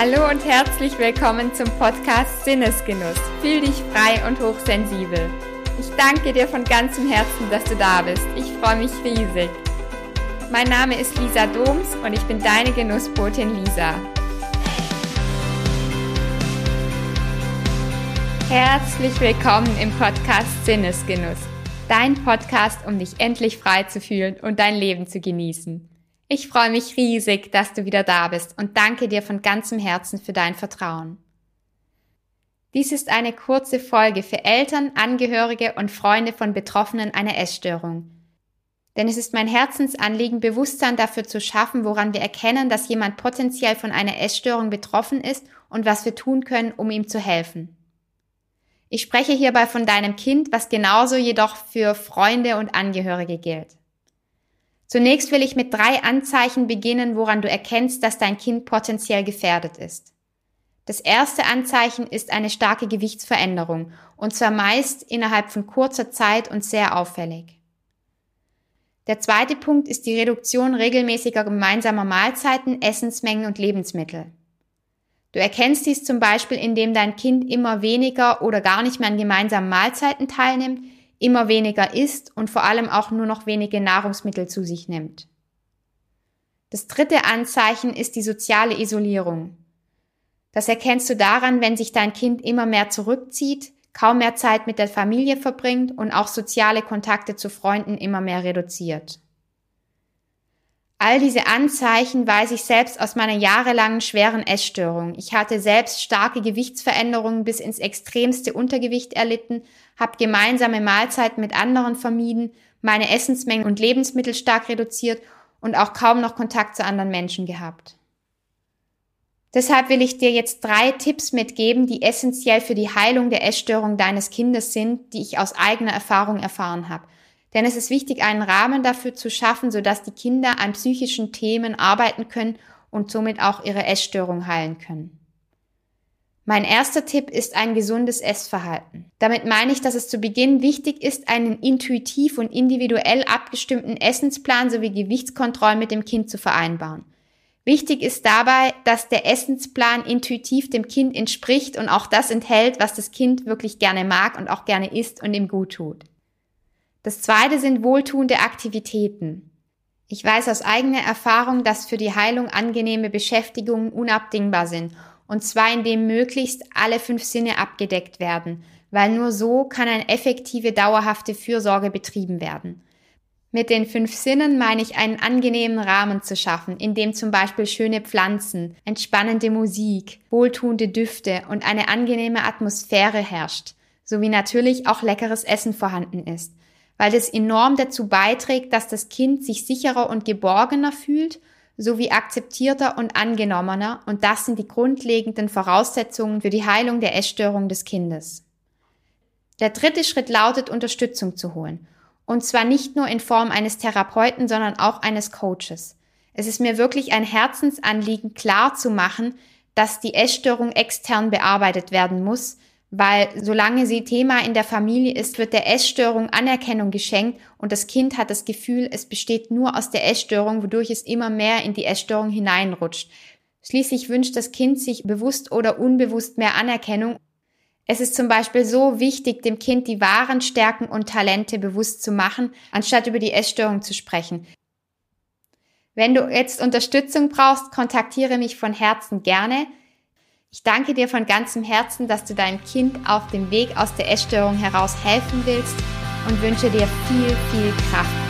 Hallo und herzlich willkommen zum Podcast Sinnesgenuss. Fühl dich frei und hochsensibel. Ich danke dir von ganzem Herzen, dass du da bist. Ich freue mich riesig. Mein Name ist Lisa Doms und ich bin deine Genussbotin Lisa. Herzlich willkommen im Podcast Sinnesgenuss. Dein Podcast, um dich endlich frei zu fühlen und dein Leben zu genießen. Ich freue mich riesig, dass du wieder da bist und danke dir von ganzem Herzen für dein Vertrauen. Dies ist eine kurze Folge für Eltern, Angehörige und Freunde von Betroffenen einer Essstörung. Denn es ist mein Herzensanliegen, Bewusstsein dafür zu schaffen, woran wir erkennen, dass jemand potenziell von einer Essstörung betroffen ist und was wir tun können, um ihm zu helfen. Ich spreche hierbei von deinem Kind, was genauso jedoch für Freunde und Angehörige gilt. Zunächst will ich mit drei Anzeichen beginnen, woran du erkennst, dass dein Kind potenziell gefährdet ist. Das erste Anzeichen ist eine starke Gewichtsveränderung, und zwar meist innerhalb von kurzer Zeit und sehr auffällig. Der zweite Punkt ist die Reduktion regelmäßiger gemeinsamer Mahlzeiten, Essensmengen und Lebensmittel. Du erkennst dies zum Beispiel, indem dein Kind immer weniger oder gar nicht mehr an gemeinsamen Mahlzeiten teilnimmt, immer weniger isst und vor allem auch nur noch wenige Nahrungsmittel zu sich nimmt. Das dritte Anzeichen ist die soziale Isolierung. Das erkennst du daran, wenn sich dein Kind immer mehr zurückzieht, kaum mehr Zeit mit der Familie verbringt und auch soziale Kontakte zu Freunden immer mehr reduziert. All diese Anzeichen weiß ich selbst aus meiner jahrelangen schweren Essstörung. Ich hatte selbst starke Gewichtsveränderungen bis ins extremste Untergewicht erlitten, habe gemeinsame Mahlzeiten mit anderen vermieden, meine Essensmengen und Lebensmittel stark reduziert und auch kaum noch Kontakt zu anderen Menschen gehabt. Deshalb will ich dir jetzt drei Tipps mitgeben, die essentiell für die Heilung der Essstörung deines Kindes sind, die ich aus eigener Erfahrung erfahren habe. Denn es ist wichtig, einen Rahmen dafür zu schaffen, sodass die Kinder an psychischen Themen arbeiten können und somit auch ihre Essstörung heilen können. Mein erster Tipp ist ein gesundes Essverhalten. Damit meine ich, dass es zu Beginn wichtig ist, einen intuitiv und individuell abgestimmten Essensplan sowie Gewichtskontrollen mit dem Kind zu vereinbaren. Wichtig ist dabei, dass der Essensplan intuitiv dem Kind entspricht und auch das enthält, was das Kind wirklich gerne mag und auch gerne isst und ihm gut tut. Das zweite sind wohltuende Aktivitäten. Ich weiß aus eigener Erfahrung, dass für die Heilung angenehme Beschäftigungen unabdingbar sind, und zwar indem möglichst alle fünf Sinne abgedeckt werden, weil nur so kann eine effektive, dauerhafte Fürsorge betrieben werden. Mit den fünf Sinnen meine ich einen angenehmen Rahmen zu schaffen, in dem zum Beispiel schöne Pflanzen, entspannende Musik, wohltuende Düfte und eine angenehme Atmosphäre herrscht, sowie natürlich auch leckeres Essen vorhanden ist weil das enorm dazu beiträgt, dass das Kind sich sicherer und geborgener fühlt, sowie akzeptierter und angenommener und das sind die grundlegenden Voraussetzungen für die Heilung der Essstörung des Kindes. Der dritte Schritt lautet, Unterstützung zu holen. Und zwar nicht nur in Form eines Therapeuten, sondern auch eines Coaches. Es ist mir wirklich ein Herzensanliegen, klar zu machen, dass die Essstörung extern bearbeitet werden muss, weil solange sie Thema in der Familie ist, wird der Essstörung Anerkennung geschenkt und das Kind hat das Gefühl, es besteht nur aus der Essstörung, wodurch es immer mehr in die Essstörung hineinrutscht. Schließlich wünscht das Kind sich bewusst oder unbewusst mehr Anerkennung. Es ist zum Beispiel so wichtig, dem Kind die wahren Stärken und Talente bewusst zu machen, anstatt über die Essstörung zu sprechen. Wenn du jetzt Unterstützung brauchst, kontaktiere mich von Herzen gerne. Ich danke dir von ganzem Herzen, dass du deinem Kind auf dem Weg aus der Essstörung heraus helfen willst und wünsche dir viel, viel Kraft